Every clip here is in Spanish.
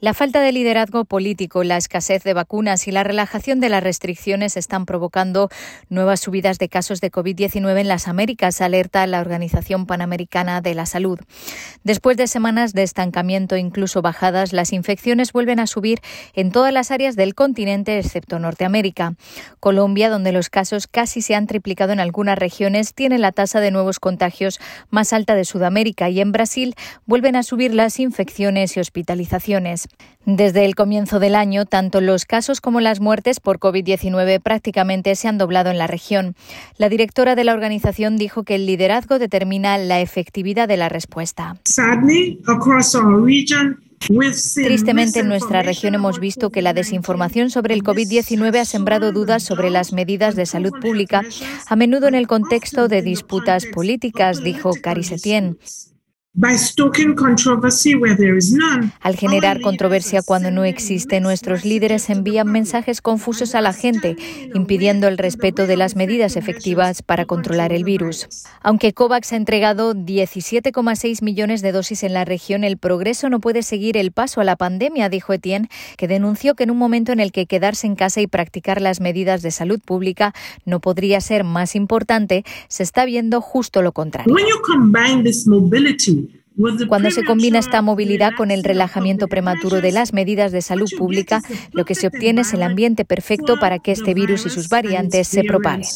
La falta de liderazgo político, la escasez de vacunas y la relajación de las restricciones están provocando nuevas subidas de casos de COVID-19 en las Américas, alerta la Organización Panamericana de la Salud. Después de semanas de estancamiento e incluso bajadas, las infecciones vuelven a subir en todas las áreas del continente excepto Norteamérica. Colombia, donde los casos casi se han triplicado en algunas regiones, tiene la tasa de nuevos contagios más alta de Sudamérica y en Brasil vuelven a subir las infecciones y hospitalizaciones. Desde el comienzo del año, tanto los casos como las muertes por COVID-19 prácticamente se han doblado en la región. La directora de la organización dijo que el liderazgo determina la efectividad de la respuesta. Tristemente, en nuestra región hemos visto que la desinformación sobre el COVID-19 ha sembrado dudas sobre las medidas de salud pública, a menudo en el contexto de disputas políticas, dijo Cari al generar controversia cuando no existe, nuestros líderes envían mensajes confusos a la gente, impidiendo el respeto de las medidas efectivas para controlar el virus. Aunque COVAX ha entregado 17,6 millones de dosis en la región, el progreso no puede seguir el paso a la pandemia, dijo Etienne, que denunció que en un momento en el que quedarse en casa y practicar las medidas de salud pública no podría ser más importante, se está viendo justo lo contrario. Cuando se combina esta movilidad con el relajamiento prematuro de las medidas de salud pública, lo que se obtiene es el ambiente perfecto para que este virus y sus variantes se propaguen.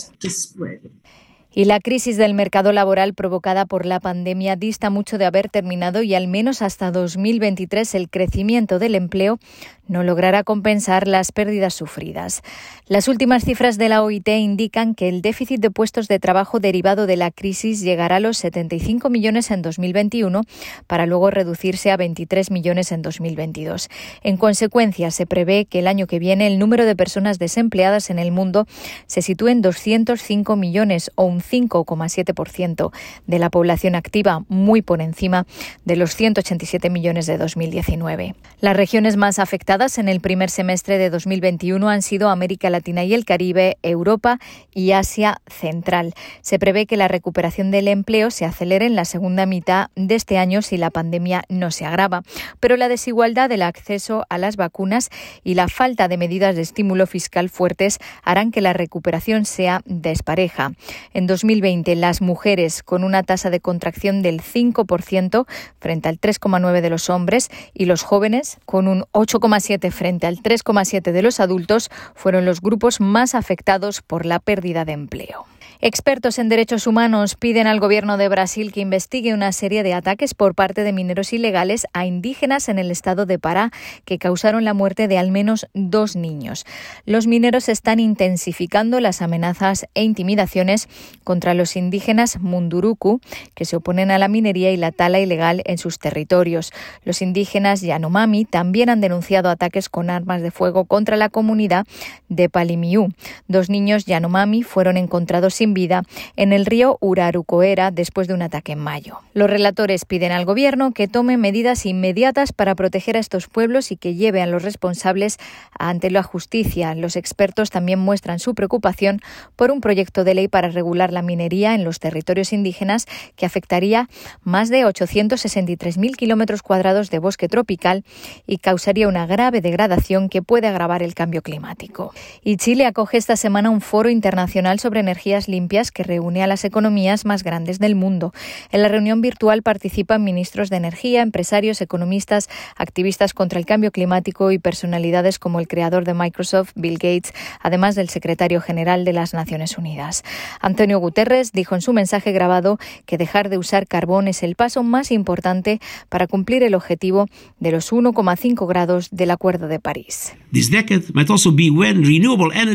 Y la crisis del mercado laboral provocada por la pandemia dista mucho de haber terminado y al menos hasta 2023 el crecimiento del empleo no logrará compensar las pérdidas sufridas. Las últimas cifras de la OIT indican que el déficit de puestos de trabajo derivado de la crisis llegará a los 75 millones en 2021 para luego reducirse a 23 millones en 2022. En consecuencia, se prevé que el año que viene el número de personas desempleadas en el mundo se sitúe en 205 millones o un 5,7% de la población activa, muy por encima de los 187 millones de 2019. Las regiones más afectadas en el primer semestre de 2021 han sido América Latina y el Caribe, Europa y Asia Central. Se prevé que la recuperación del empleo se acelere en la segunda mitad de este año si la pandemia no se agrava, pero la desigualdad del acceso a las vacunas y la falta de medidas de estímulo fiscal fuertes harán que la recuperación sea despareja. En 2020 las mujeres con una tasa de contracción del 5% frente al 3,9% de los hombres y los jóvenes con un 8,7% frente al 3,7% de los adultos fueron los grupos más afectados por la pérdida de empleo. Expertos en derechos humanos piden al gobierno de Brasil que investigue una serie de ataques por parte de mineros ilegales a indígenas en el estado de Pará que causaron la muerte de al menos dos niños. Los mineros están intensificando las amenazas e intimidaciones contra los indígenas Munduruku que se oponen a la minería y la tala ilegal en sus territorios. Los indígenas Yanomami también han denunciado ataques con armas de fuego contra la comunidad de Palimiú. Dos niños Yanomami fueron encontrados sin vida en el río Urarucoera después de un ataque en mayo. Los relatores piden al Gobierno que tome medidas inmediatas para proteger a estos pueblos y que lleve a los responsables ante la justicia. Los expertos también muestran su preocupación por un proyecto de ley para regular la minería en los territorios indígenas que afectaría más de 863.000 kilómetros cuadrados de bosque tropical y causaría una grave degradación que puede agravar el cambio climático. Y Chile acoge esta semana un foro internacional sobre energías limpias que reúne a las economías más grandes del mundo. En la reunión virtual participan ministros de energía, empresarios, economistas, activistas contra el cambio climático y personalidades como el creador de Microsoft, Bill Gates, además del secretario general de las Naciones Unidas. Antonio Guterres dijo en su mensaje grabado que dejar de usar carbón es el paso más importante para cumplir el objetivo de los 1,5 grados del Acuerdo de París.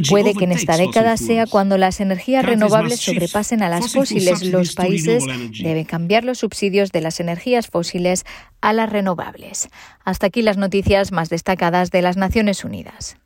Puede que en esta década sea cuando las energías renovables sobrepasen a las fósiles, los países deben cambiar los subsidios de las energías fósiles a las renovables. Hasta aquí las noticias más destacadas de las Naciones Unidas.